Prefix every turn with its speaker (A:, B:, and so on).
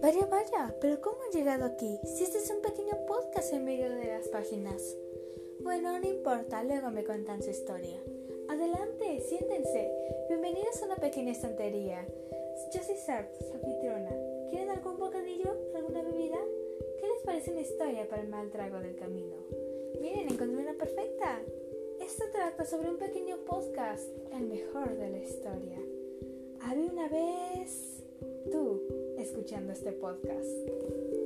A: Vaya, vaya, pero ¿cómo han llegado aquí? Si este es un pequeño podcast en medio de las páginas. Bueno, no importa, luego me cuentan su historia. Adelante, siéntense. Bienvenidos a una pequeña estantería. Yo soy Sarp, su anfitriona. ¿Quieren algún bocadillo? ¿Alguna bebida? ¿Qué les parece una historia para el mal trago del camino? Miren, encontré una perfecta. Esto trata sobre un pequeño podcast, el mejor de la historia. Había una vez escuchando este podcast.